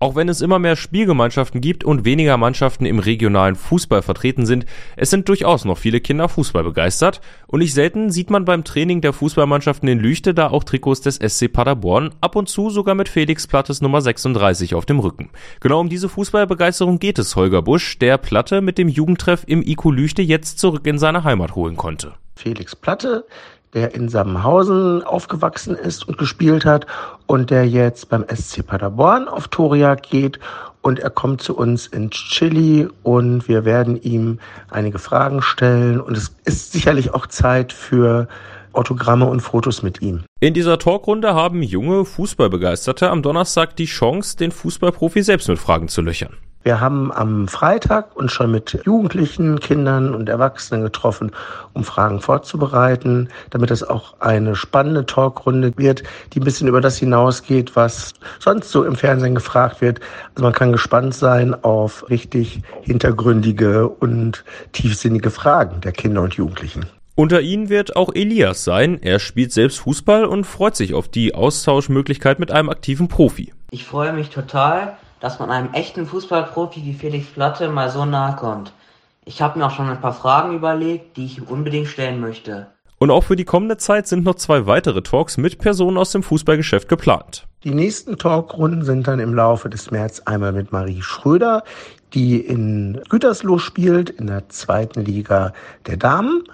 Auch wenn es immer mehr Spielgemeinschaften gibt und weniger Mannschaften im regionalen Fußball vertreten sind, es sind durchaus noch viele Kinder Fußball begeistert und nicht selten sieht man beim Training der Fußballmannschaften in Lüchte da auch Trikots des SC Paderborn, ab und zu sogar mit Felix Plattes Nummer 36 auf dem Rücken. Genau um diese Fußballbegeisterung geht es Holger Busch, der Platte mit dem Jugendtreff im IQ Lüchte jetzt zurück in seine Heimat holen konnte. Felix Platte der in Sammenhausen aufgewachsen ist und gespielt hat und der jetzt beim SC Paderborn auf Toriak geht und er kommt zu uns ins Chili und wir werden ihm einige Fragen stellen und es ist sicherlich auch Zeit für Autogramme und Fotos mit ihm. In dieser Talkrunde haben junge Fußballbegeisterte am Donnerstag die Chance, den Fußballprofi selbst mit Fragen zu löchern. Wir haben am Freitag uns schon mit Jugendlichen, Kindern und Erwachsenen getroffen, um Fragen vorzubereiten, damit es auch eine spannende Talkrunde wird, die ein bisschen über das hinausgeht, was sonst so im Fernsehen gefragt wird. Also man kann gespannt sein auf richtig hintergründige und tiefsinnige Fragen der Kinder und Jugendlichen. Unter ihnen wird auch Elias sein. Er spielt selbst Fußball und freut sich auf die Austauschmöglichkeit mit einem aktiven Profi. Ich freue mich total dass man einem echten Fußballprofi wie Felix Platte mal so nahe kommt. Ich habe mir auch schon ein paar Fragen überlegt, die ich ihm unbedingt stellen möchte. Und auch für die kommende Zeit sind noch zwei weitere Talks mit Personen aus dem Fußballgeschäft geplant. Die nächsten Talkrunden sind dann im Laufe des März einmal mit Marie Schröder, die in Gütersloh spielt, in der zweiten Liga der Damen.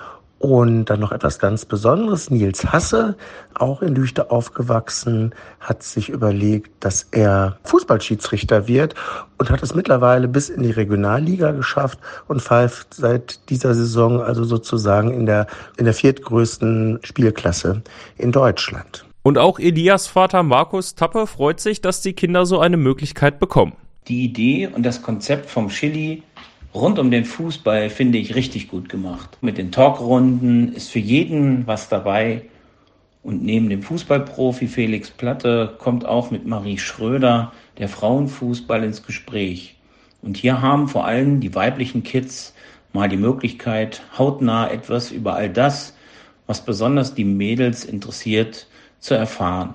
Und dann noch etwas ganz Besonderes. Nils Hasse, auch in Lüchte aufgewachsen, hat sich überlegt, dass er Fußballschiedsrichter wird und hat es mittlerweile bis in die Regionalliga geschafft und pfeift seit dieser Saison also sozusagen in der, in der viertgrößten Spielklasse in Deutschland. Und auch Elias Vater Markus Tappe freut sich, dass die Kinder so eine Möglichkeit bekommen. Die Idee und das Konzept vom Chili rund um den Fußball finde ich richtig gut gemacht. Mit den Talkrunden ist für jeden was dabei. Und neben dem Fußballprofi Felix Platte kommt auch mit Marie Schröder der Frauenfußball ins Gespräch. Und hier haben vor allem die weiblichen Kids mal die Möglichkeit, hautnah etwas über all das, was besonders die Mädels interessiert, zu erfahren.